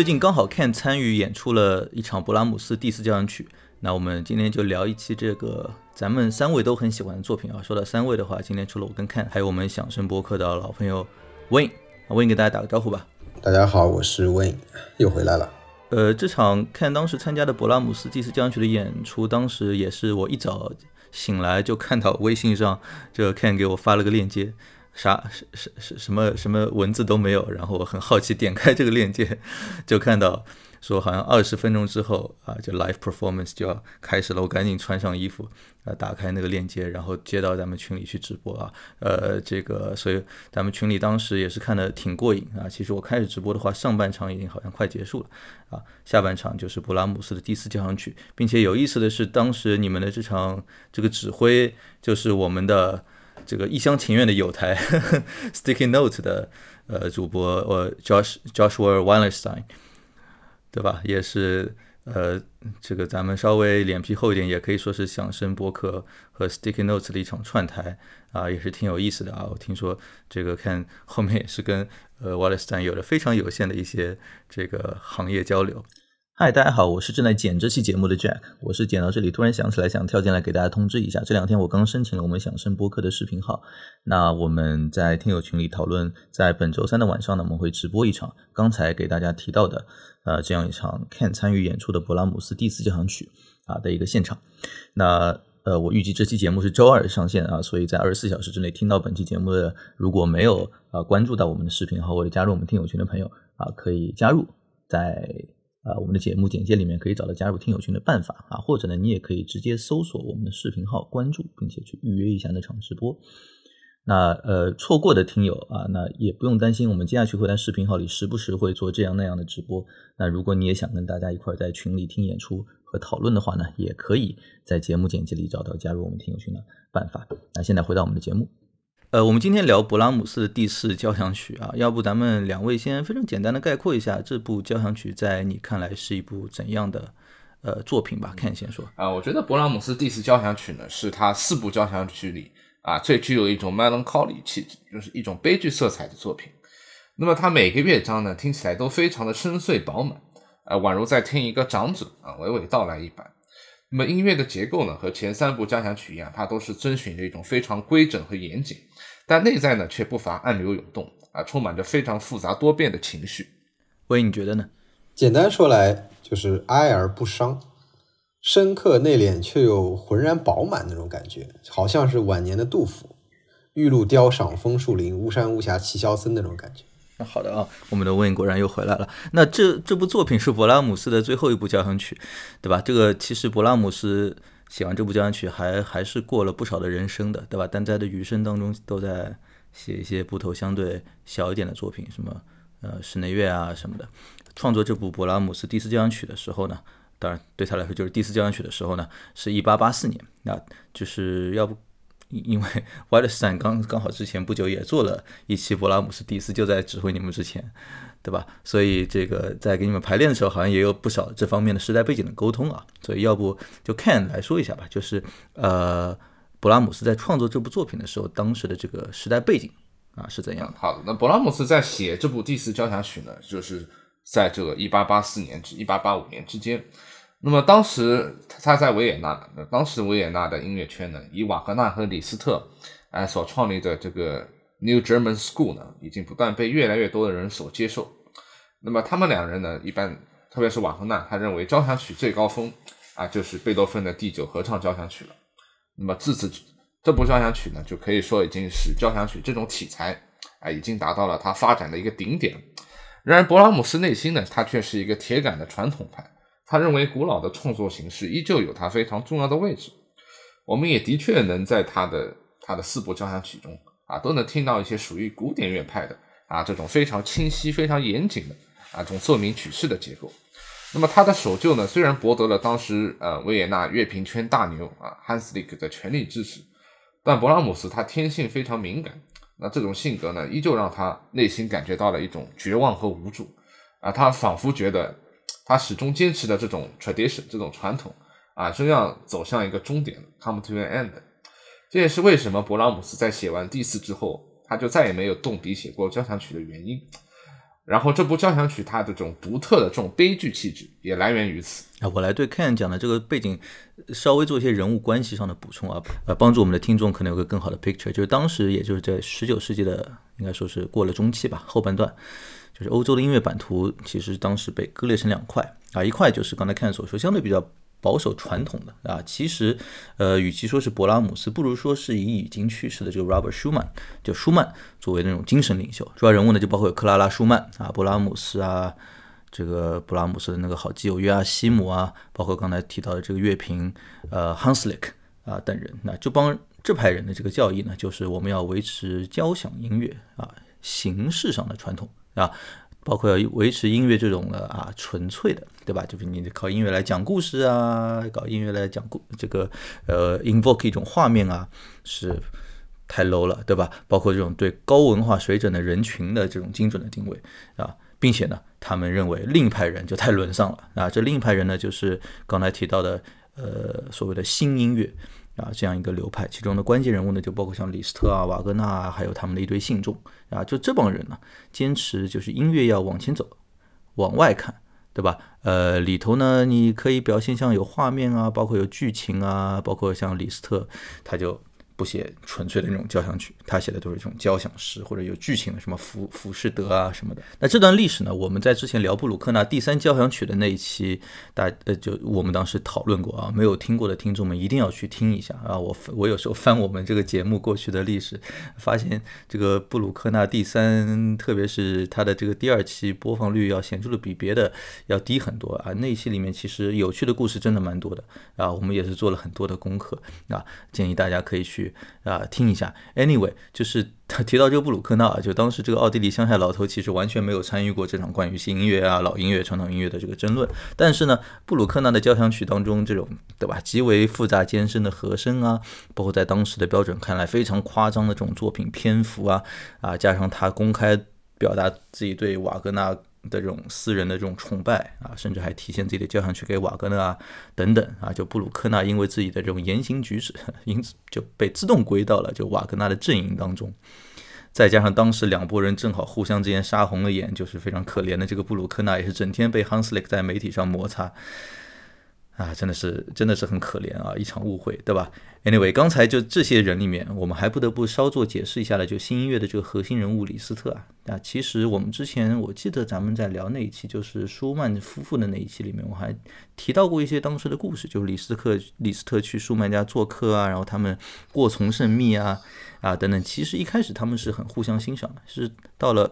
最近刚好 Ken 参与演出了一场勃拉姆斯第四交响曲，那我们今天就聊一期这个咱们三位都很喜欢的作品啊。说到三位的话，今天除了我跟 Ken，还有我们响声播客的老朋友 Wayne，Wayne 给大家打个招呼吧。大家好，我是 Wayne，又回来了。呃，这场 Ken 当时参加的勃拉姆斯第四交响曲的演出，当时也是我一早醒来就看到微信上这个 Ken 给我发了个链接。啥什什什什么什么文字都没有，然后我很好奇点开这个链接，就看到说好像二十分钟之后啊，就 live performance 就要开始了。我赶紧穿上衣服啊，打开那个链接，然后接到咱们群里去直播啊。呃，这个所以咱们群里当时也是看的挺过瘾啊。其实我开始直播的话，上半场已经好像快结束了啊，下半场就是勃拉姆斯的第四交响曲，并且有意思的是，当时你们的这场这个指挥就是我们的。这个一厢情愿的有台 Sticky Note 的呃主播呃 Josh Joshua Wallerstein，对吧？也是呃这个咱们稍微脸皮厚一点，也可以说是响声播客和 Sticky Note 的一场串台啊，也是挺有意思的啊。我听说这个看 后面也是跟呃 Wallerstein 有了非常有限的一些这个行业交流。嗨，大家好，我是正在剪这期节目的 Jack。我是剪到这里，突然想起来，想跳进来给大家通知一下。这两天我刚申请了我们响声播客的视频号。那我们在听友群里讨论，在本周三的晚上呢，我们会直播一场刚才给大家提到的，呃，这样一场 Can 参与演出的勃拉姆斯第四交响曲啊的一个现场。那呃，我预计这期节目是周二上线啊，所以在二十四小时之内听到本期节目的，如果没有啊关注到我们的视频号或者加入我们听友群的朋友啊，可以加入在。啊，我们的节目简介里面可以找到加入听友群的办法啊，或者呢，你也可以直接搜索我们的视频号，关注并且去预约一下那场直播。那呃，错过的听友啊，那也不用担心，我们接下去会在视频号里时不时会做这样那样的直播。那如果你也想跟大家一块在群里听演出和讨论的话呢，也可以在节目简介里找到加入我们听友群的办法。那现在回到我们的节目。呃，我们今天聊勃拉姆斯的第四交响曲啊，要不咱们两位先非常简单的概括一下这部交响曲在你看来是一部怎样的呃作品吧？看先说啊，我觉得勃拉姆斯第四交响曲呢是他四部交响曲里啊最具有一种 melancholy 气质，就是一种悲剧色彩的作品。那么它每个乐章呢听起来都非常的深邃饱满，啊，宛如在听一个长者啊娓娓道来一般。那么音乐的结构呢和前三部交响曲一样，它都是遵循着一种非常规整和严谨。但内在呢，却不乏暗流涌动啊，充满着非常复杂多变的情绪。喂，你觉得呢？简单说来，就是哀而不伤，深刻内敛却又浑然饱满那种感觉，好像是晚年的杜甫“玉露雕赏枫树林，巫山巫峡齐萧森”那种感觉。那好的啊，我们的问果然又回来了。那这这部作品是勃拉姆斯的最后一部交响曲，对吧？这个其实勃拉姆斯。写完这部交响曲，还还是过了不少的人生的，对吧？但在的余生当中，都在写一些部头相对小一点的作品，什么呃室内乐啊什么的。创作这部勃拉姆斯第四交响曲的时候呢，当然对他来说就是第四交响曲的时候呢，是一八八四年。那就是要不因为 w a l l e s t e i n 刚刚好之前不久也做了一期勃拉姆斯第四，就在指挥你们之前。对吧？所以这个在给你们排练的时候，好像也有不少这方面的时代背景的沟通啊。所以要不就 Ken 来说一下吧，就是呃，勃拉姆斯在创作这部作品的时候，当时的这个时代背景啊是怎样？好的，那勃拉姆斯在写这部第四交响曲呢，就是在这个一八八四年至一八八五年之间。那么当时他在维也纳，当时维也纳的音乐圈呢，以瓦格纳和李斯特哎所创立的这个。New German School 呢，已经不断被越来越多的人所接受。那么他们两人呢，一般特别是瓦格纳，他认为交响曲最高峰啊，就是贝多芬的第九合唱交响曲了。那么自此，这部交响曲呢，就可以说已经是交响曲这种题材啊，已经达到了它发展的一个顶点。然而，勃拉姆斯内心呢，他却是一个铁杆的传统派。他认为古老的创作形式依旧有它非常重要的位置。我们也的确能在他的他的四部交响曲中啊，都能听到一些属于古典乐派的啊这种非常清晰、非常严谨的啊这种奏鸣曲式的结构。那么他的守旧呢，虽然博得了当时呃维也纳乐评圈大牛啊汉斯利克的全力支持，但勃拉姆斯他天性非常敏感。那这种性格呢，依旧让他内心感觉到了一种绝望和无助啊！他仿佛觉得，他始终坚持的这种 tradition 这种传统啊，正要走向一个终点，come to an end。这也是为什么勃拉姆斯在写完第四之后，他就再也没有动笔写过交响曲的原因。然后这部交响曲它的这种独特的这种悲剧气质也来源于此啊。我来对 Ken 讲的这个背景稍微做一些人物关系上的补充啊，呃，帮助我们的听众可能有个更好的 picture。就是当时也就是在十九世纪的应该说是过了中期吧，后半段，就是欧洲的音乐版图其实当时被割裂成两块啊，一块就是刚才 Ken 所说相对比较。保守传统的啊，其实，呃，与其说是勃拉姆斯，不如说是以已经去世的这个 Robert Schumann，就舒曼作为那种精神领袖。主要人物呢，就包括有克拉拉舒曼啊，勃拉姆斯啊，这个勃拉姆斯的那个好基友约阿希姆啊，包括刚才提到的这个乐评呃 Hanslick 啊等人。那这帮这派人的这个教义呢，就是我们要维持交响音乐啊形式上的传统啊。包括要维持音乐这种的啊纯粹的，对吧？就是你靠音乐来讲故事啊，搞音乐来讲故这个呃 invoke 一种画面啊，是太 low 了，对吧？包括这种对高文化水准的人群的这种精准的定位啊，并且呢，他们认为另一派人就太沦丧了啊。这另一派人呢，就是刚才提到的呃所谓的新音乐。啊，这样一个流派，其中的关键人物呢，就包括像李斯特啊、瓦格纳啊，还有他们的一堆信众啊，就这帮人呢，坚持就是音乐要往前走，往外看，对吧？呃，里头呢，你可以表现像有画面啊，包括有剧情啊，包括像李斯特，他就。不写纯粹的那种交响曲，他写的都是这种交响诗或者有剧情的，什么浮浮士德啊什么的。那这段历史呢，我们在之前聊布鲁克纳第三交响曲的那一期，大呃就我们当时讨论过啊，没有听过的听众们一定要去听一下啊。我我有时候翻我们这个节目过去的历史，发现这个布鲁克纳第三，特别是他的这个第二期播放率要显著的比别的要低很多啊。那一期里面其实有趣的故事真的蛮多的啊，我们也是做了很多的功课啊，建议大家可以去。啊，听一下。Anyway，就是他 提到这个布鲁克纳，就当时这个奥地利乡下老头其实完全没有参与过这场关于新音乐啊、老音乐、传统音乐的这个争论。但是呢，布鲁克纳的交响曲当中这种，对吧，极为复杂艰深的和声啊，包括在当时的标准看来非常夸张的这种作品篇幅啊，啊，加上他公开表达自己对瓦格纳。的这种私人的这种崇拜啊，甚至还体现自己的交响曲给瓦格纳啊等等啊，就布鲁克纳因为自己的这种言行举止，因此就被自动归到了就瓦格纳的阵营当中。再加上当时两拨人正好互相之间杀红了眼，就是非常可怜的这个布鲁克纳也是整天被 Hanslick 在媒体上摩擦。啊，真的是真的是很可怜啊，一场误会，对吧？Anyway，刚才就这些人里面，我们还不得不稍作解释一下的，就新音乐的这个核心人物李斯特啊。啊，其实我们之前我记得咱们在聊那一期，就是舒曼夫妇的那一期里面，我还提到过一些当时的故事，就是李斯特李斯特去舒曼家做客啊，然后他们过从甚密啊啊等等。其实一开始他们是很互相欣赏的，是到了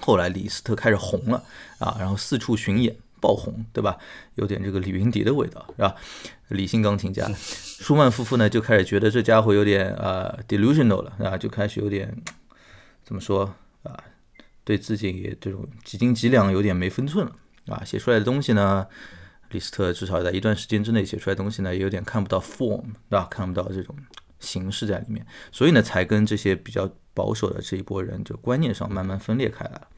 后来李斯特开始红了啊，然后四处巡演。爆红，对吧？有点这个李云迪的味道，是吧？理性钢琴家，舒曼夫妇呢就开始觉得这家伙有点呃 delusional 了，啊，就开始有点怎么说啊？对自己这种几斤几两有点没分寸了，啊，写出来的东西呢，李斯特至少在一段时间之内写出来的东西呢，也有点看不到 form，对吧？看不到这种形式在里面，所以呢，才跟这些比较保守的这一波人就观念上慢慢分裂开来了，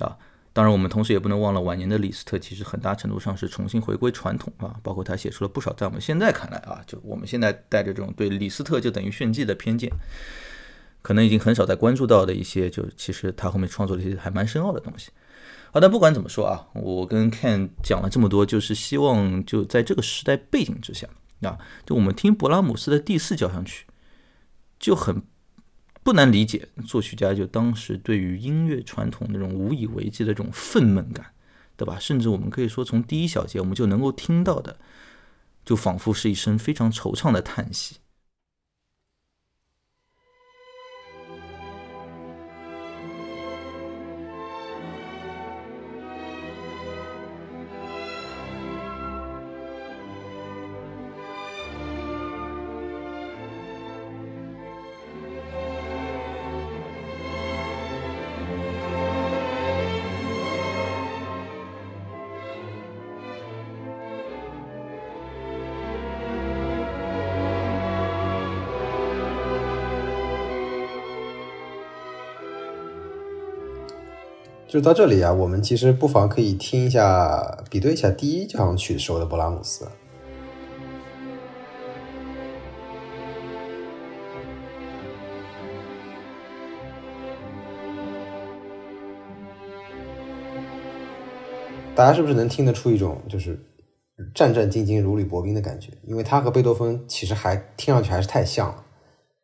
啊。当然，我们同时也不能忘了晚年的李斯特，其实很大程度上是重新回归传统啊，包括他写出了不少在我们现在看来啊，就我们现在带着这种对李斯特就等于炫技的偏见，可能已经很少在关注到的一些，就其实他后面创作了一些还蛮深奥的东西。好，但不管怎么说啊，我跟 Ken 讲了这么多，就是希望就在这个时代背景之下啊，就我们听勃拉姆斯的第四交响曲就很。不难理解，作曲家就当时对于音乐传统那种无以为继的这种愤懑感，对吧？甚至我们可以说，从第一小节我们就能够听到的，就仿佛是一声非常惆怅的叹息。就到这里啊，我们其实不妨可以听一下，比对一下第一交响曲时候的勃拉姆斯。大家是不是能听得出一种就是战战兢兢、如履薄冰的感觉？因为他和贝多芬其实还听上去还是太像了。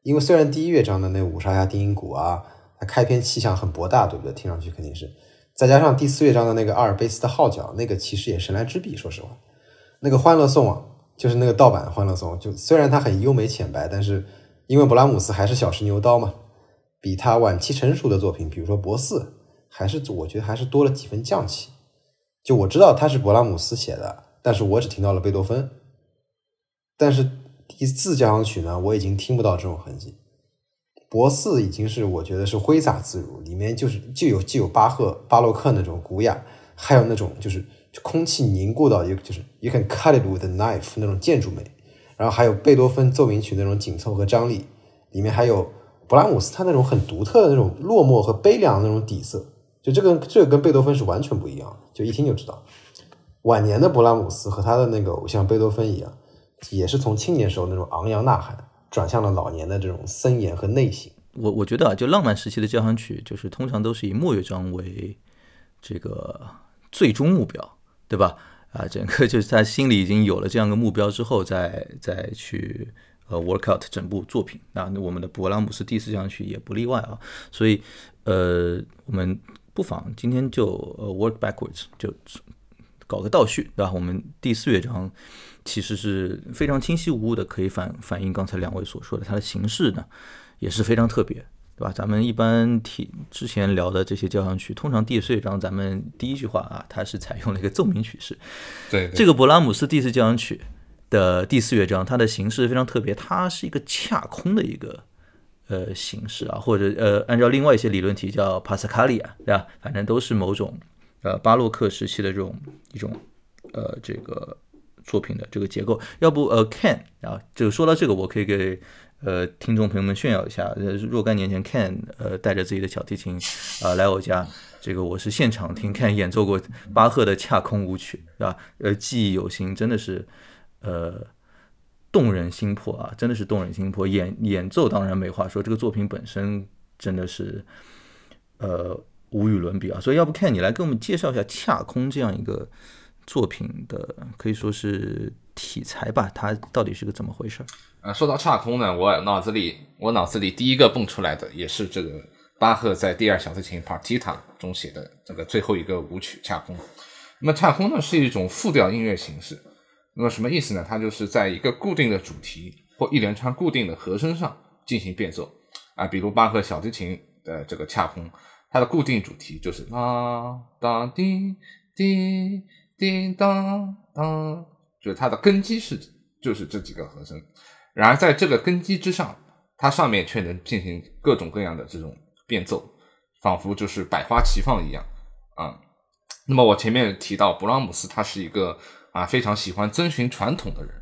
因为虽然第一乐章的那五沙呀、低音鼓啊，它开篇气象很博大，对不对？听上去肯定是。再加上第四乐章的那个阿尔卑斯的号角，那个其实也神来之笔。说实话，那个欢乐颂啊，就是那个盗版欢乐颂，就虽然它很优美浅白，但是因为勃拉姆斯还是小试牛刀嘛，比他晚期成熟的作品，比如说博四，还是我觉得还是多了几分匠气。就我知道他是勃拉姆斯写的，但是我只听到了贝多芬。但是第四交响曲呢，我已经听不到这种痕迹。博四已经是我觉得是挥洒自如，里面就是就有既有巴赫巴洛克那种古雅，还有那种就是空气凝固到一个就是 you can cut it with a knife 那种建筑美，然后还有贝多芬奏鸣曲那种紧凑和张力，里面还有勃拉姆斯他那种很独特的那种落寞和悲凉的那种底色。就这个，这个跟贝多芬是完全不一样，就一听就知道。晚年的勃拉姆斯和他的那个偶像贝多芬一样，也是从青年时候那种昂扬呐喊，转向了老年的这种森严和内省。我我觉得啊，就浪漫时期的交响曲，就是通常都是以末乐章为这个最终目标，对吧？啊，整个就是他心里已经有了这样一个目标之后，再再去呃 work out 整部作品。那我们的勃拉姆斯第四交响曲也不例外啊。所以呃，我们。不妨今天就呃 work backwards，就搞个倒叙，对吧？我们第四乐章其实是非常清晰无误的，可以反反映刚才两位所说的，它的形式呢也是非常特别，对吧？咱们一般提之前聊的这些交响曲，通常第四乐章咱们第一句话啊，它是采用了一个奏鸣曲式。对，这个勃拉姆斯第四交响曲的第四乐章，它的形式非常特别，它是一个恰空的一个。呃，形式啊，或者呃，按照另外一些理论题叫帕斯卡利亚，对吧？反正都是某种呃巴洛克时期的这种一种呃这个作品的这个结构。要不呃，Ken 啊，就说到这个，我可以给呃听众朋友们炫耀一下，若干年前 Ken 呃带着自己的小提琴啊来我家，这个我是现场听 Ken 演奏过巴赫的恰空舞曲，对吧？呃，记忆犹新，真的是呃。动人心魄啊，真的是动人心魄。演演奏当然没话说，这个作品本身真的是呃无与伦比啊。所以要不看你来给我们介绍一下《恰空》这样一个作品的可以说是题材吧？它到底是个怎么回事？啊，说到《恰空》呢，我脑子里我脑子里第一个蹦出来的也是这个巴赫在第二小提琴 Partita 中写的这个最后一个舞曲《恰空》。那么《恰空》呢是一种复调音乐形式。那么什么意思呢？它就是在一个固定的主题或一连串固定的和声上进行变奏啊，比如巴赫小提琴的这个恰空，它的固定主题就是啦哒滴滴叮当当，就是它的根基是就是这几个和声，然而在这个根基之上，它上面却能进行各种各样的这种变奏，仿佛就是百花齐放一样啊。那么我前面提到勃拉姆斯，他是一个。啊，非常喜欢遵循传统的人。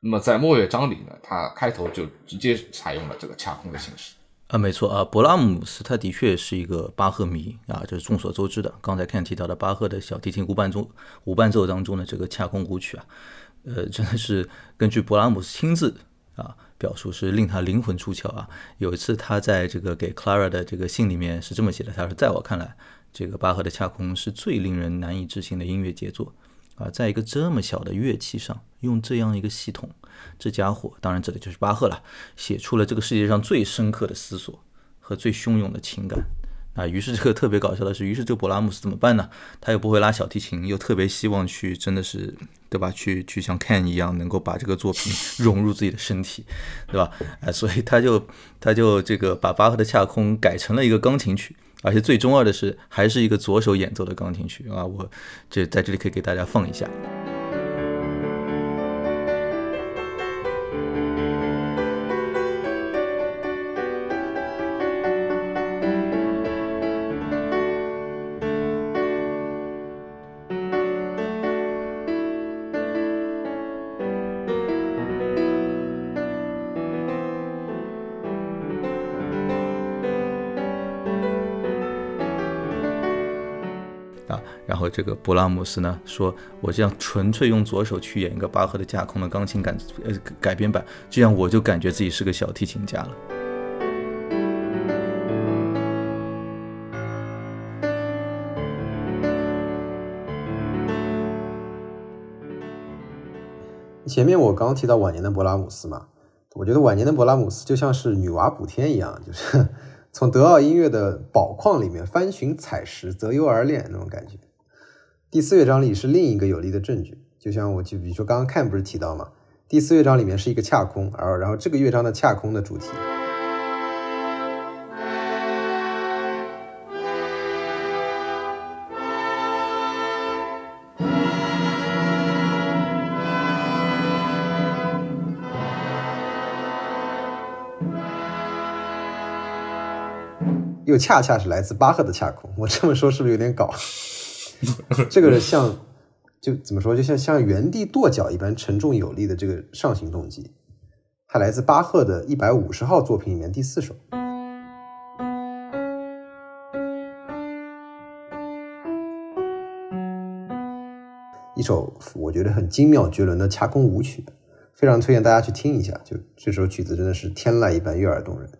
那么在末乐章里呢，他开头就直接采用了这个恰空的形式。啊，没错啊，勃拉姆斯他的确是一个巴赫迷啊，这是众所周知的。刚才看提到的巴赫的小提琴无伴奏无伴奏当中的这个恰空舞曲啊，呃，真的是根据勃拉姆斯亲自啊表述，是令他灵魂出窍啊。有一次他在这个给 Clara 的这个信里面是这么写的，他说：“在我看来，这个巴赫的恰空是最令人难以置信的音乐杰作。”啊，在一个这么小的乐器上用这样一个系统，这家伙当然这里就是巴赫了，写出了这个世界上最深刻的思索和最汹涌的情感。啊，于是这个特别搞笑的是，于是这个勃拉姆斯怎么办呢？他又不会拉小提琴，又特别希望去，真的是，对吧？去去像 Ken 一样，能够把这个作品 融入自己的身体，对吧？哎，所以他就他就这个把巴赫的恰空改成了一个钢琴曲。而且最中二的是，还是一个左手演奏的钢琴曲啊！我这在这里可以给大家放一下。然后这个勃拉姆斯呢说，我这样纯粹用左手去演一个巴赫的架空的钢琴改呃改编版，这样我就感觉自己是个小提琴家了。前面我刚提到晚年的勃拉姆斯嘛，我觉得晚年的勃拉姆斯就像是女娲补天一样，就是从德奥音乐的宝矿里面翻寻采石，择优而练那种感觉。第四乐章里是另一个有力的证据，就像我就比如说刚刚看不是提到嘛，第四乐章里面是一个恰空，而然后这个乐章的恰空的主题。又恰恰是来自巴赫的恰空，我这么说是不是有点搞？这个像就怎么说，就像像原地跺脚一般沉重有力的这个上行动机，它来自巴赫的一百五十号作品里面第四首，一首我觉得很精妙绝伦的恰空舞曲，非常推荐大家去听一下。就这首曲子真的是天籁一般悦耳动人。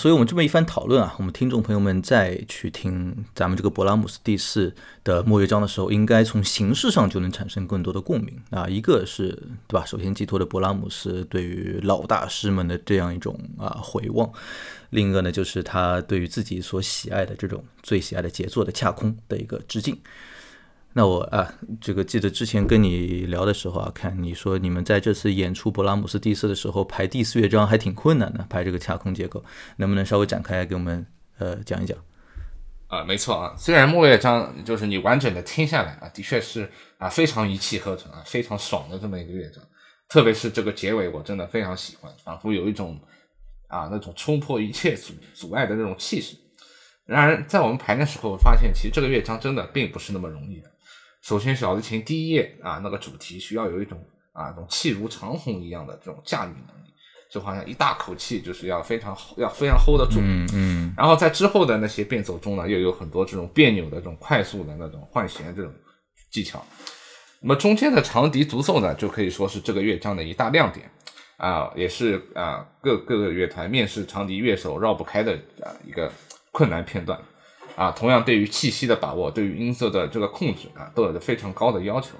所以我们这么一番讨论啊，我们听众朋友们再去听咱们这个勃拉姆斯第四的末乐章的时候，应该从形式上就能产生更多的共鸣啊。一个是对吧？首先寄托的勃拉姆斯对于老大师们的这样一种啊回望，另一个呢就是他对于自己所喜爱的这种最喜爱的杰作的恰空的一个致敬。那我啊，这个记得之前跟你聊的时候啊，看你说你们在这次演出勃拉姆斯第四的时候排第四乐章还挺困难的，排这个卡空结构，能不能稍微展开给我们呃讲一讲？啊，没错啊，虽然末乐章就是你完整的听下来啊，的确是啊非常一气呵成啊，非常爽的这么一个乐章，特别是这个结尾，我真的非常喜欢，仿佛有一种啊那种冲破一切阻阻碍的那种气势。然而在我们排的时候，发现其实这个乐章真的并不是那么容易的。首先，小提琴第一页啊，那个主题需要有一种啊，这种气如长虹一样的这种驾驭能力，就好像一大口气就是要非常要非常 hold 得住。嗯嗯。然后在之后的那些变奏中呢，又有很多这种别扭的这种快速的那种换弦这种技巧。那么中间的长笛独奏呢，就可以说是这个乐章的一大亮点啊，也是啊各各个乐团面试长笛乐手绕不开的啊一个困难片段。啊，同样对于气息的把握，对于音色的这个控制啊，都有着非常高的要求。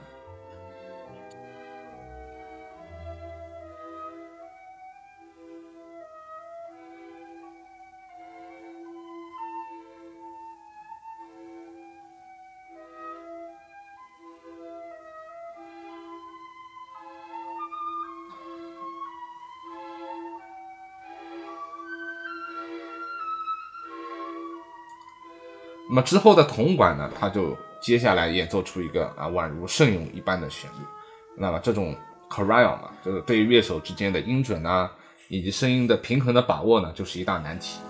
那么之后的铜管呢，它就接下来演奏出一个啊宛如圣咏一般的旋律。那么这种 corale 嘛，就是对于乐手之间的音准呐，以及声音的平衡的把握呢，就是一大难题。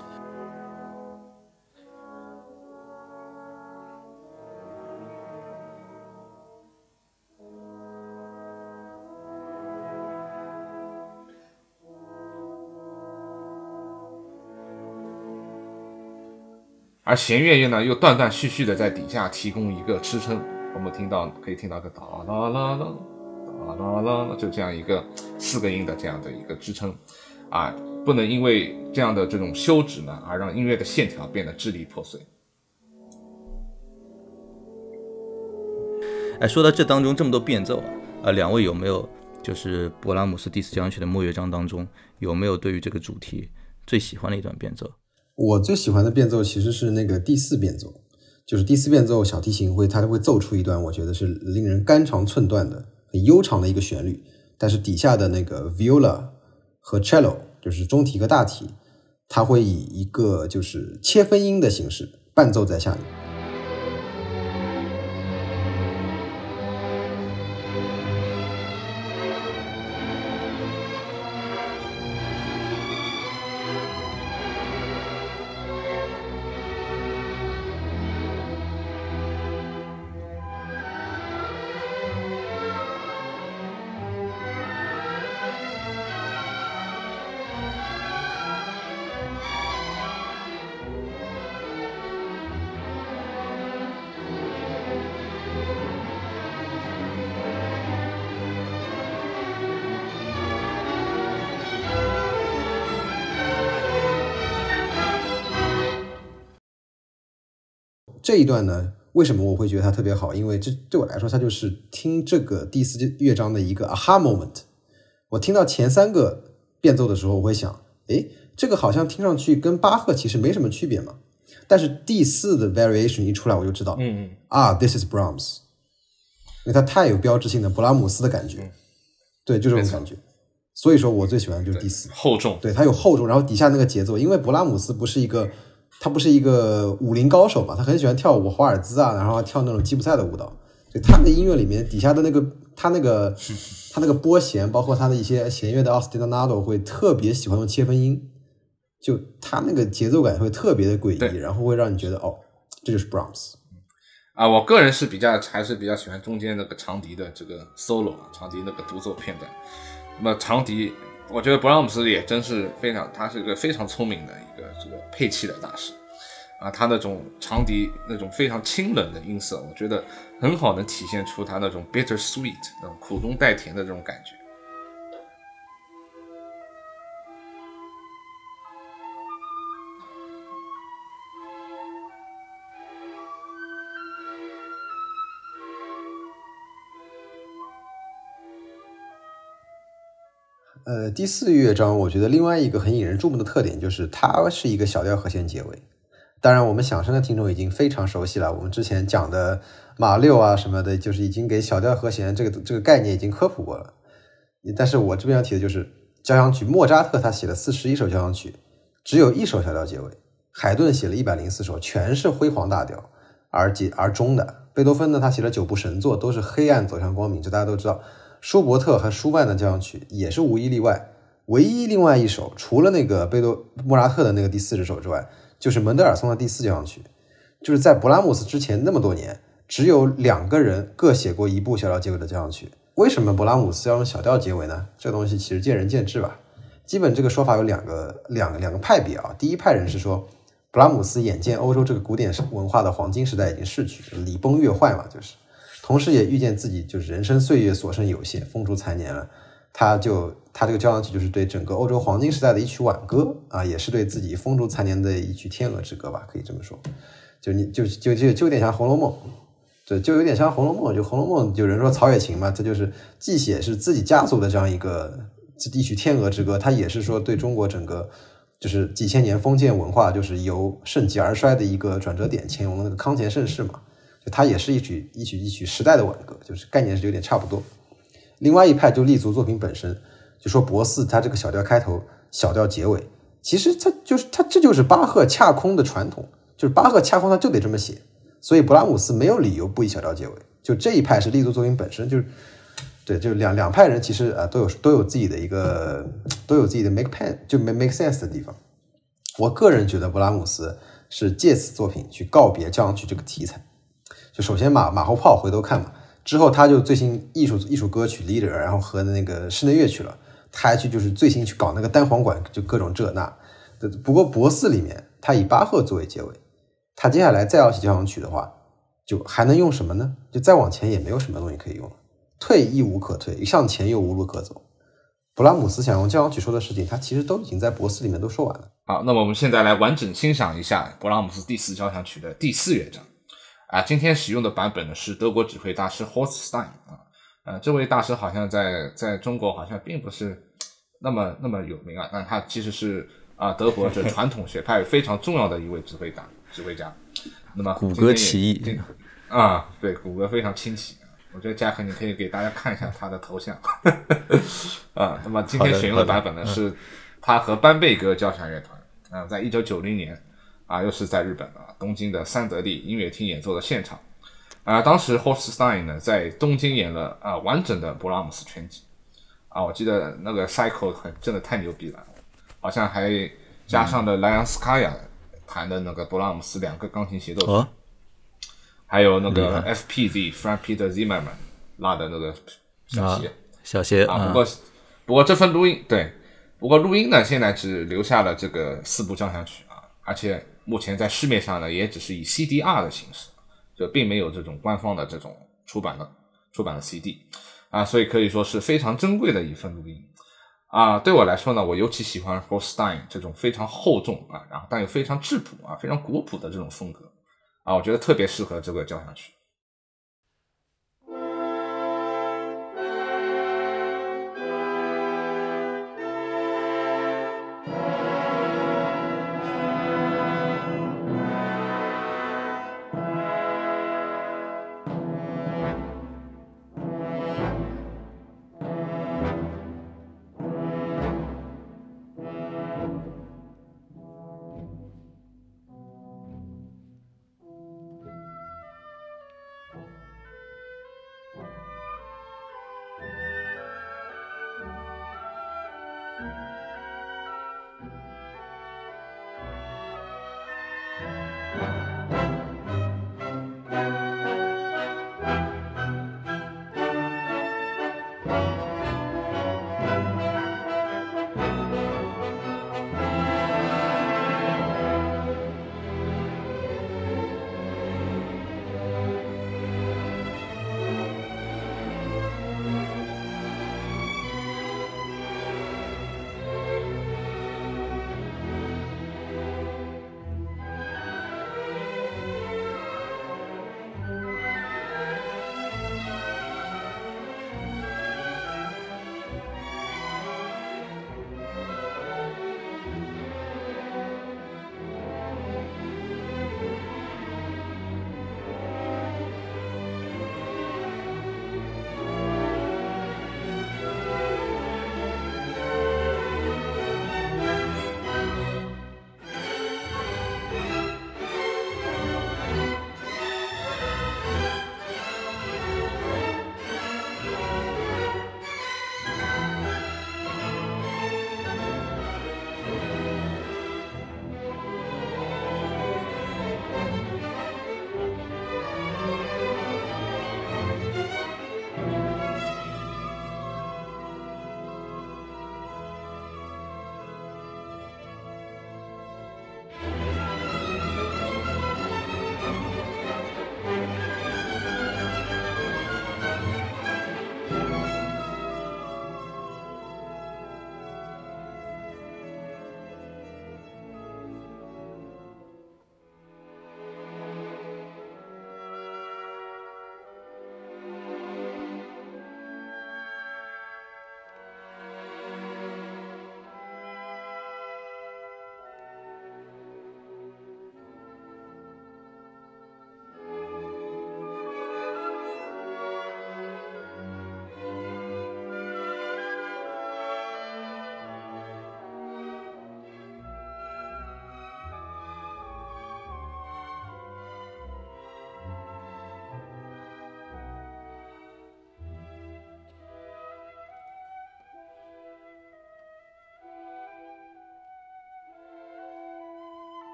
而弦乐乐呢，又断断续续的在底下提供一个支撑。我们听到可以听到个哒啦啦啦哒啦啦，就这样一个四个音的这样的一个支撑啊，不能因为这样的这种休止呢，而让音乐的线条变得支离破碎。哎，说到这当中这么多变奏啊，呃，两位有没有就是勃拉姆斯第四交响曲的末乐章当中有没有对于这个主题最喜欢的一段变奏？我最喜欢的变奏其实是那个第四变奏，就是第四变奏小提琴会它会奏出一段我觉得是令人肝肠寸断的很悠长的一个旋律，但是底下的那个 viola 和 cello 就是中提和大提，它会以一个就是切分音的形式伴奏在下面。这一段呢，为什么我会觉得它特别好？因为这对我来说，它就是听这个第四乐章的一个 aha moment。我听到前三个变奏的时候，我会想，诶，这个好像听上去跟巴赫其实没什么区别嘛。但是第四的 variation 一出来，我就知道，嗯嗯，啊，this is Brahms，因为它太有标志性的勃拉姆斯的感觉，对，就这种感觉。所以说我最喜欢的就是第四，厚重，对，它有厚重，然后底下那个节奏，因为勃拉姆斯不是一个。他不是一个武林高手嘛？他很喜欢跳舞华尔兹啊，然后跳那种吉普赛的舞蹈。所以他的音乐里面底下的那个他那个 他那个拨弦，包括他的一些弦乐的奥斯蒂纳纳多，会特别喜欢用切分音，就他那个节奏感会特别的诡异，然后会让你觉得哦，这就是 Brahms。啊，我个人是比较还是比较喜欢中间那个长笛的这个 solo 啊，长笛那个独奏片段。那么长笛。我觉得 Brahms 也真是非常，他是一个非常聪明的一个这个配器的大师啊，他那种长笛那种非常清冷的音色，我觉得很好能体现出他那种 bitter sweet 那种苦中带甜的这种感觉。呃，第四乐章，我觉得另外一个很引人注目的特点就是它是一个小调和弦结尾。当然，我们响声的听众已经非常熟悉了，我们之前讲的马六啊什么的，就是已经给小调和弦这个这个概念已经科普过了。但是我这边要提的就是交响曲，莫扎特他写了四十一首交响曲，只有一首小调结尾；海顿写了一百零四首，全是辉煌大调而结而终的。贝多芬呢，他写了九部神作，都是黑暗走向光明，这大家都知道。舒伯特和舒曼的交响曲也是无一例外，唯一另外一首除了那个贝多莫扎特的那个第四十首之外，就是门德尔松的第四交响曲。就是在勃拉姆斯之前那么多年，只有两个人各写过一部小调结尾的交响曲。为什么勃拉姆斯要用小调结尾呢？这个东西其实见仁见智吧。基本这个说法有两个两个两个派别啊。第一派人是说，勃拉姆斯眼见欧洲这个古典文化的黄金时代已经逝去，礼崩乐坏嘛，就是。同时也预见自己就是人生岁月所剩有限，风烛残年了，他就他这个交响曲就是对整个欧洲黄金时代的一曲挽歌啊，也是对自己风烛残年的一曲天鹅之歌吧，可以这么说。就你就就就就有点像《红楼梦》，对，就有点像《红楼梦》。就《红楼梦》，有人说曹雪芹嘛，这就是既写是自己家族的这样一个一曲天鹅之歌，他也是说对中国整个就是几千年封建文化就是由盛极而衰的一个转折点，乾隆的那个康乾盛世嘛。就它也是一曲一曲一曲时代的挽歌，就是概念是有点差不多。另外一派就立足作品本身，就说博四他这个小调开头，小调结尾，其实他就是他这就是巴赫恰空的传统，就是巴赫恰空他就得这么写，所以勃拉姆斯没有理由不以小调结尾。就这一派是立足作品本身，就是对，就两两派人其实啊都有都有自己的一个都有自己的 make pen 就 make make sense 的地方。我个人觉得勃拉姆斯是借此作品去告别交响曲这个题材。首先马马后炮回头看嘛，之后他就最新艺术艺术歌曲 leader，然后和那个室内乐去了，他还去就是最新去搞那个单簧管，就各种这那。不过博四里面他以巴赫作为结尾，他接下来再要写交响曲的话，就还能用什么呢？就再往前也没有什么东西可以用了，退亦无可退，向前又无路可走。勃拉姆斯想用交响曲说的事情，他其实都已经在博四里面都说完了。好，那么我们现在来完整欣赏一下勃拉姆斯第四交响曲的第四乐章。啊，今天使用的版本呢是德国指挥大师 Horst Stein 啊，呃，这位大师好像在在中国好像并不是那么那么有名啊，但他其实是啊德国这传统学派非常重要的一位指挥家指挥家。那么谷歌奇异啊，对，谷歌非常清晰。我觉得嘉禾你可以给大家看一下他的头像啊。那么今天选用的版本呢是他和班贝格交响乐团啊，在一九九零年啊，又是在日本啊东京的三得利音乐厅演奏的现场啊。当时 Horst Stein 呢在东京演了啊完整的勃拉姆斯全集啊，我记得那个 Cycle 很真的太牛逼了，好像还加上了莱昂斯卡娅弹的那个勃拉姆斯两个钢琴协奏曲。还有那个 FPZ Frank Peter Zimmerman 拉的那个小协，小协啊。不过，不过这份录音对，不过录音呢，现在只留下了这个四部交响曲啊，而且目前在市面上呢，也只是以 CDR 的形式，就并没有这种官方的这种出版的出版的 CD 啊，所以可以说是非常珍贵的一份录音啊。对我来说呢，我尤其喜欢 Holstein 这种非常厚重啊，然后但又非常质朴啊，非常古朴的这种风格。啊，我觉得特别适合这个交响曲。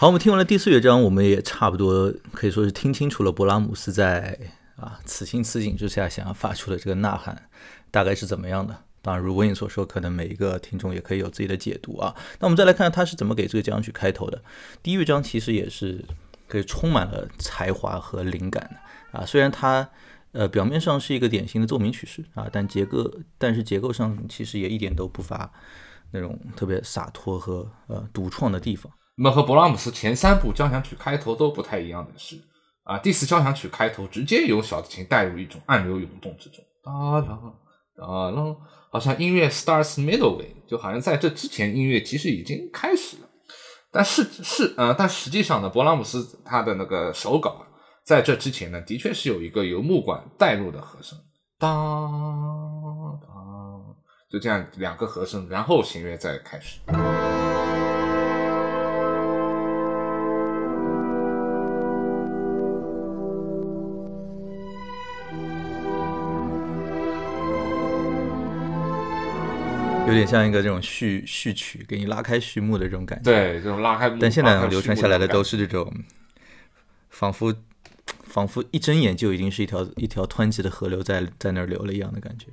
好，我们听完了第四乐章，我们也差不多可以说是听清楚了勃拉姆斯在啊此情此景之下想要发出的这个呐喊大概是怎么样的。当然，如文颖所说，可能每一个听众也可以有自己的解读啊。那我们再来看看他是怎么给这个交响曲开头的。第一乐章其实也是可以充满了才华和灵感的啊。虽然它呃表面上是一个典型的奏鸣曲式啊，但结构但是结构上其实也一点都不乏那种特别洒脱和呃独创的地方。那么和勃拉姆斯前三部交响曲开头都不太一样的是，啊，第四交响曲开头直接由小提琴带入一种暗流涌动之中，哒啦哒啦，好像音乐 starts midway，就好像在这之前音乐其实已经开始了。但是是呃，但实际上呢，勃拉姆斯他的那个手稿，在这之前呢，的确是有一个由木管带入的和声，当就这样两个和声，然后弦乐再开始。有点像一个这种序序曲，给你拉开序幕的这种感觉。对，这种拉开。但现在流传下来的都是这种，仿佛仿佛一睁眼就已经是一条一条湍急的河流在在那儿流了一样的感觉。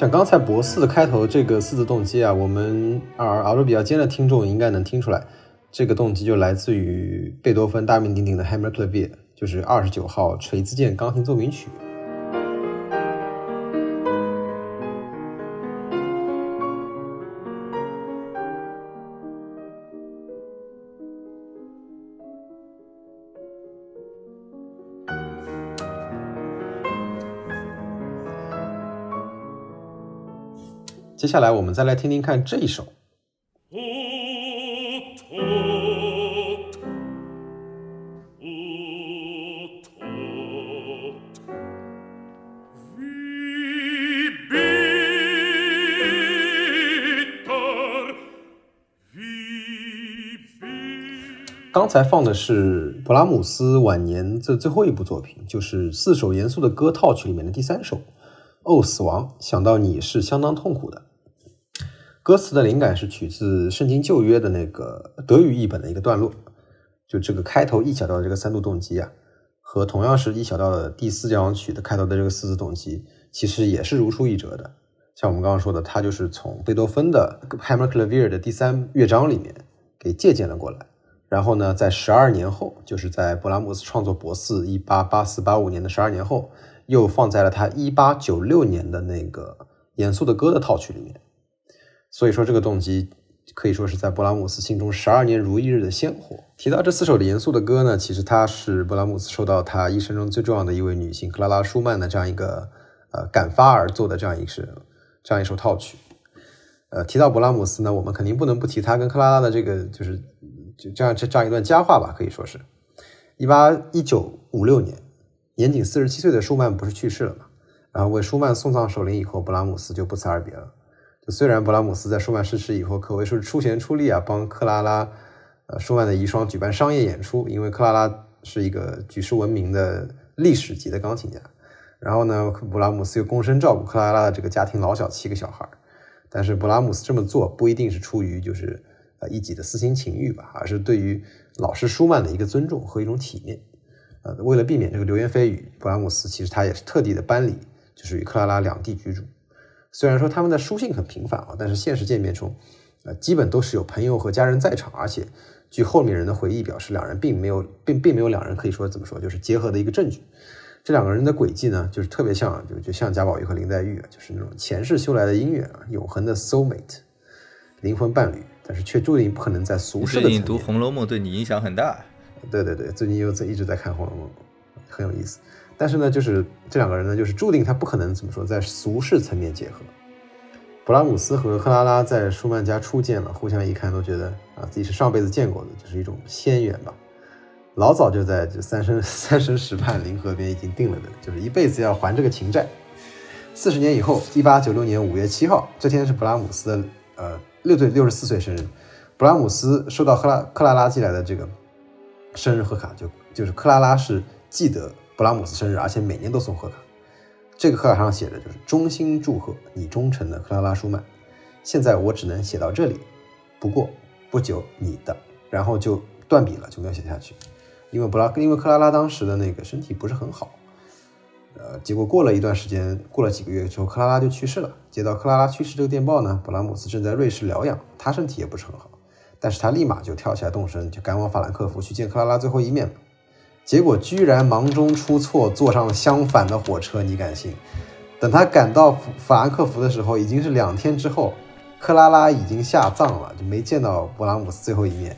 像刚才博四的开头这个四字动机啊，我们耳耳朵比较尖的听众应该能听出来，这个动机就来自于贝多芬大名鼎鼎的 Hammerklavier，就是二十九号锤子键钢琴奏鸣曲。接下来我们再来听听看这一首。刚才放的是勃拉姆斯晚年这最后一部作品，就是四首严肃的歌套曲里面的第三首。哦，死亡！想到你是相当痛苦的。歌词的灵感是取自《圣经旧约》的那个德语译本的一个段落，就这个开头一小调的这个三度动机啊，和同样是 E 小调的第四交响曲的开头的这个四字动机，其实也是如出一辙的。像我们刚刚说的，它就是从贝多芬的 Hammerklavier 的第三乐章里面给借鉴了过来，然后呢，在十二年后，就是在勃拉姆斯创作博四一八八四八五年的十二年后，又放在了他一八九六年的那个严肃的歌的套曲里面。所以说，这个动机可以说是在勃拉姆斯心中十二年如一日的鲜活。提到这四首严肃的歌呢，其实它是勃拉姆斯受到他一生中最重要的一位女性克拉拉舒曼的这样一个呃感发而作的这样一首这样一首套曲。呃，提到勃拉姆斯呢，我们肯定不能不提他跟克拉拉的这个就是就这样这这样一段佳话吧，可以说是，一八一九五六年，年仅四十七岁的舒曼不是去世了吗？然后为舒曼送葬守灵以后，勃拉姆斯就不辞而别了。虽然勃拉姆斯在舒曼逝世以后可谓是出钱出力啊，帮克拉拉，呃，舒曼的遗孀举办商业演出，因为克拉拉是一个举世闻名的历史级的钢琴家。然后呢，勃拉姆斯又躬身照顾克拉拉的这个家庭老小七个小孩。但是勃拉姆斯这么做不一定是出于就是呃一己的私心情欲吧，而是对于老师舒曼的一个尊重和一种体面。呃，为了避免这个流言蜚语，勃拉姆斯其实他也是特地的搬离，就是与克拉拉两地居住。虽然说他们的书信很频繁啊，但是现实见面中，呃，基本都是有朋友和家人在场，而且据后面人的回忆表示，两人并没有并并没有两人可以说怎么说，就是结合的一个证据。这两个人的轨迹呢，就是特别像，就就像贾宝玉和林黛玉，就是那种前世修来的姻缘啊，永恒的 soul mate，灵魂伴侣，但是却注定不可能在俗世的。最近读《红楼梦》对你影响很大。对对对，最近又在一直在看《红楼梦》，很有意思。但是呢，就是这两个人呢，就是注定他不可能怎么说，在俗世层面结合。布拉姆斯和克拉拉在舒曼家初见了，互相一看都觉得啊，自己是上辈子见过的，就是一种仙缘吧。老早就在这三生 三生石畔临河边已经定了的，就是一辈子要还这个情债。四十年以后，一八九六年五月七号，这天是布拉姆斯的呃六岁六十四岁生日。布拉姆斯收到克拉克拉拉寄来的这个生日贺卡，就就是克拉拉是记得。布拉姆斯生日，而且每年都送贺卡。这个贺卡上写着就是“衷心祝贺你忠诚的克拉拉舒曼”。现在我只能写到这里，不过不久你的，然后就断笔了，就没有写下去。因为布拉，因为克拉拉当时的那个身体不是很好，呃，结果过了一段时间，过了几个月之后，克拉拉就去世了。接到克拉拉去世这个电报呢，布拉姆斯正在瑞士疗养，他身体也不是很好，但是他立马就跳起来动身，就赶往法兰克福去见克拉拉最后一面。结果居然忙中出错，坐上了相反的火车，你敢信？等他赶到法兰克福的时候，已经是两天之后，克拉拉已经下葬了，就没见到勃拉姆斯最后一面。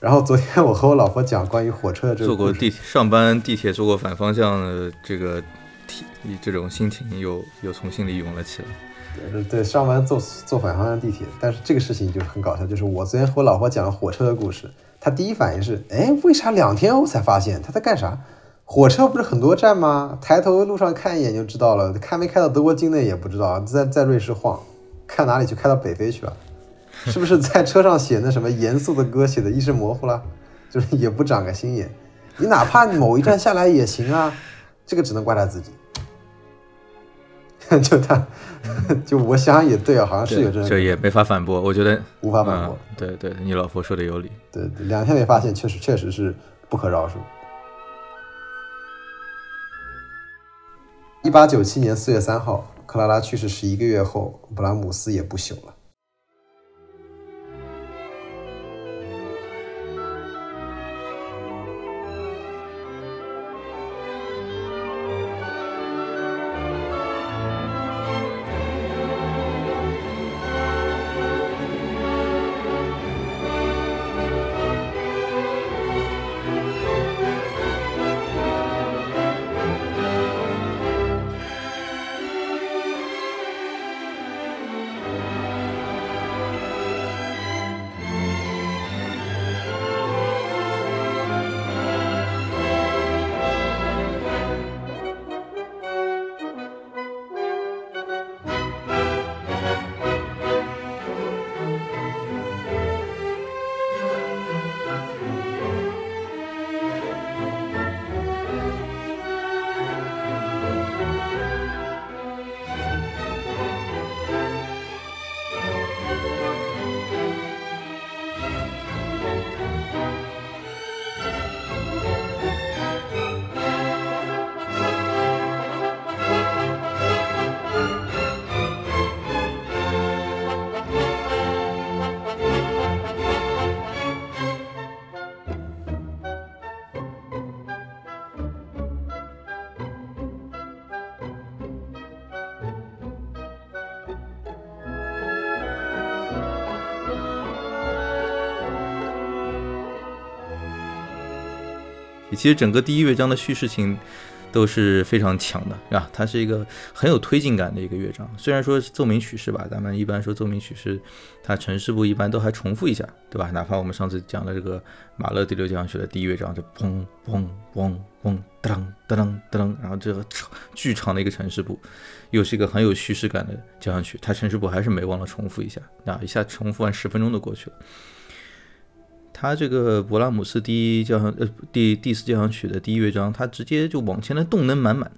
然后昨天我和我老婆讲关于火车的这个，坐过地铁上班地铁坐过反方向的这个体，这种心情又又从心里涌了起来。对对，上班坐坐反方向地铁，但是这个事情就是很搞笑，就是我昨天和我老婆讲了火车的故事。他第一反应是，哎，为啥两天后才发现他在干啥？火车不是很多站吗？抬头路上看一眼就知道了，开没开到德国境内也不知道，在在瑞士晃，看哪里去？开到北非去了？是不是在车上写那什么严肃的歌写的意识模糊了？就是也不长个心眼。你哪怕某一站下来也行啊，这个只能怪他自己。就他，就我想也对啊，好像是有这，这也没法反驳，我觉得无法反驳。对对，你老婆说的有理。对，两天没发现，确实确实是不可饶恕。一八九七年四月三号，克拉拉去世十一个月后，布拉姆斯也不朽了。其实整个第一乐章的叙事性都是非常强的，啊，它是一个很有推进感的一个乐章。虽然说奏鸣曲式吧，咱们一般说奏鸣曲式，它城市部一般都还重复一下，对吧？哪怕我们上次讲的这个马勒第六交响曲的第一乐章，就砰砰砰砰当当当当，然后这个长巨长的一个城市部，又是一个很有叙事感的交响曲，它城市部还是没忘了重复一下，啊，一下重复完十分钟都过去了。他这个勃拉姆斯第一交响呃第第四交响曲的第一乐章，他直接就往前的动能满满，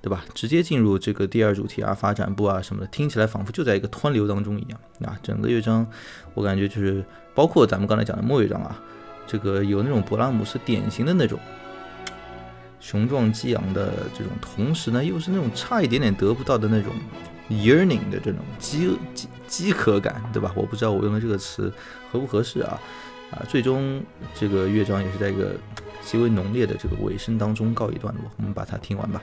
对吧？直接进入这个第二主题啊，发展部啊什么的，听起来仿佛就在一个湍流当中一样啊。整个乐章我感觉就是包括咱们刚才讲的末乐章啊，这个有那种勃拉姆斯典型的那种雄壮激昂的这种，同时呢又是那种差一点点得不到的那种 yearning 的这种饥饥饥渴感，对吧？我不知道我用的这个词合不合适啊。啊，最终这个乐章也是在一个极为浓烈的这个尾声当中告一段落，我们把它听完吧。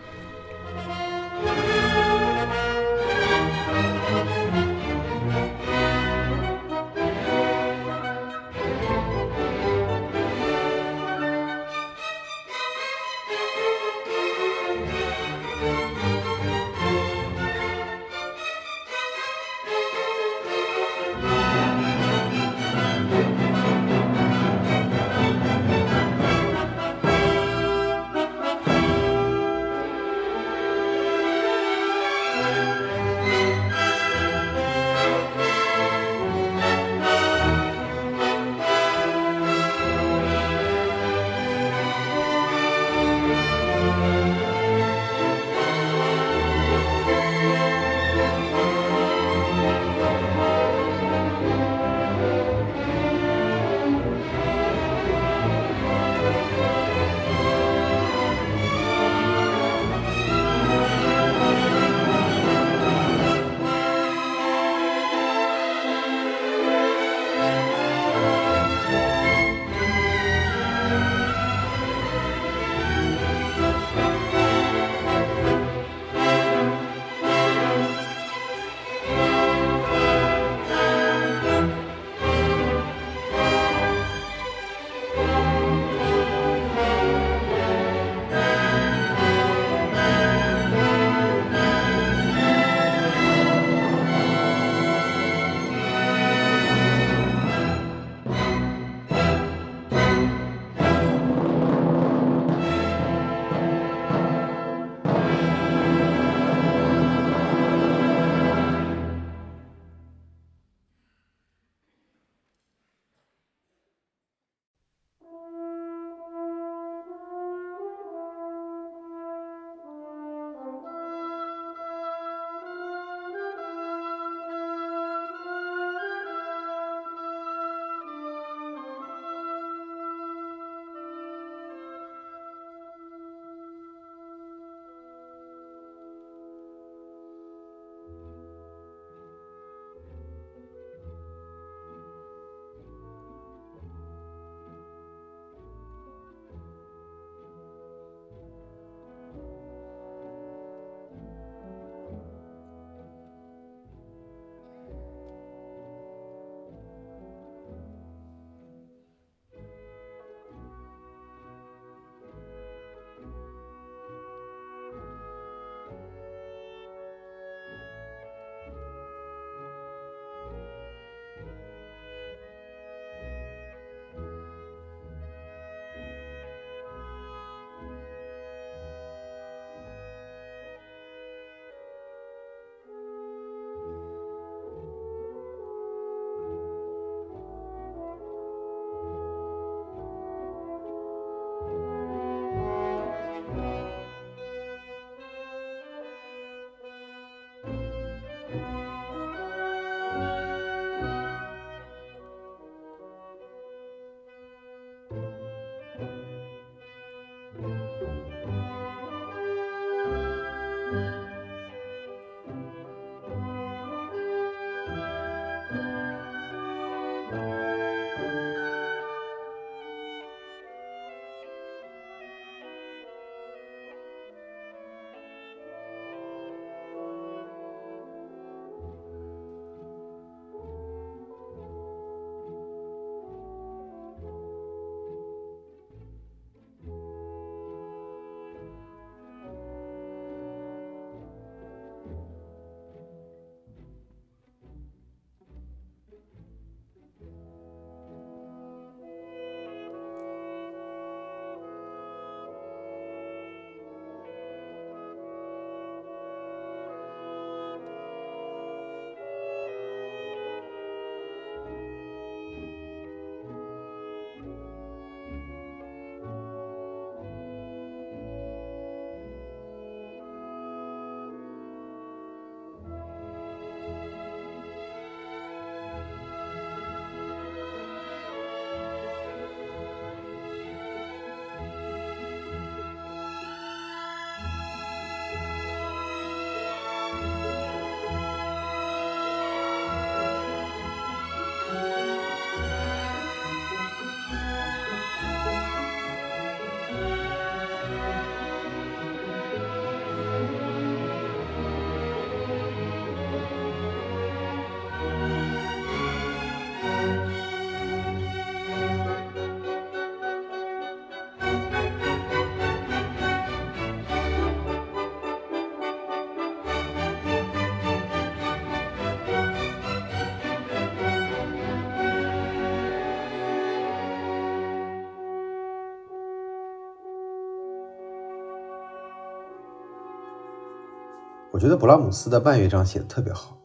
我觉得勃拉姆斯的慢乐章写的特别好，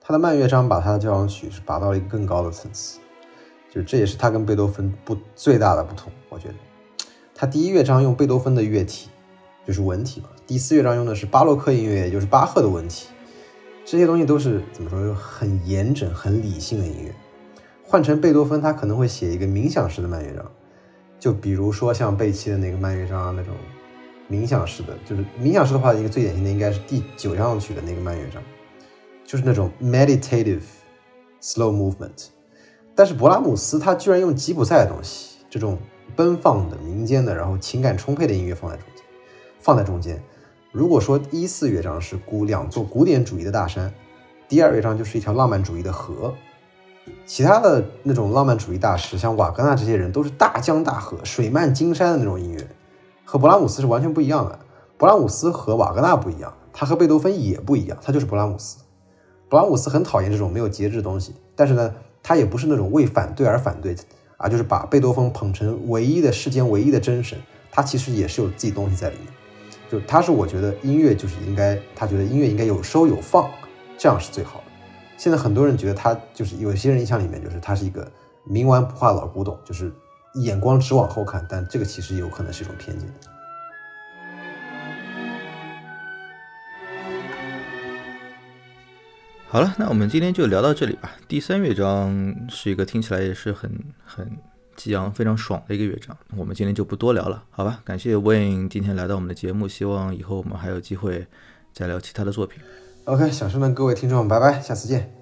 他的慢乐章把他的交响曲是拔到了一个更高的层次，就这也是他跟贝多芬不最大的不同。我觉得，他第一乐章用贝多芬的乐体，就是文体嘛；第四乐章用的是巴洛克音乐，也就是巴赫的文体。这些东西都是怎么说，很严整、很理性的音乐。换成贝多芬，他可能会写一个冥想式的慢乐章，就比如说像贝奇的那个慢乐章那种。冥想式的，就是冥想式的话，一个最典型的应该是第九交响曲的那个慢乐章，就是那种 meditative slow movement。但是勃拉姆斯他居然用吉普赛的东西，这种奔放的民间的，然后情感充沛的音乐放在中间，放在中间。如果说一四乐章是古两座古典主义的大山，第二乐章就是一条浪漫主义的河。其他的那种浪漫主义大师，像瓦格纳这些人，都是大江大河、水漫金山的那种音乐。和勃拉姆斯是完全不一样的。勃拉姆斯和瓦格纳不一样，他和贝多芬也不一样，他就是勃拉姆斯。勃拉姆斯很讨厌这种没有节制的东西，但是呢，他也不是那种为反对而反对啊，就是把贝多芬捧成唯一的世间唯一的真神。他其实也是有自己东西在里面。就他是我觉得音乐就是应该，他觉得音乐应该有收有放，这样是最好的。现在很多人觉得他就是有些人印象里面就是他是一个冥顽不化老古董，就是。眼光只往后看，但这个其实有可能是一种偏见。好了，那我们今天就聊到这里吧。第三乐章是一个听起来也是很很激昂、非常爽的一个乐章，我们今天就不多聊了，好吧？感谢 Wayne 今天来到我们的节目，希望以后我们还有机会再聊其他的作品。OK，小声的，各位听众，拜拜，下次见。